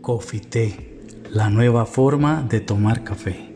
Coffee la nueva forma de tomar café.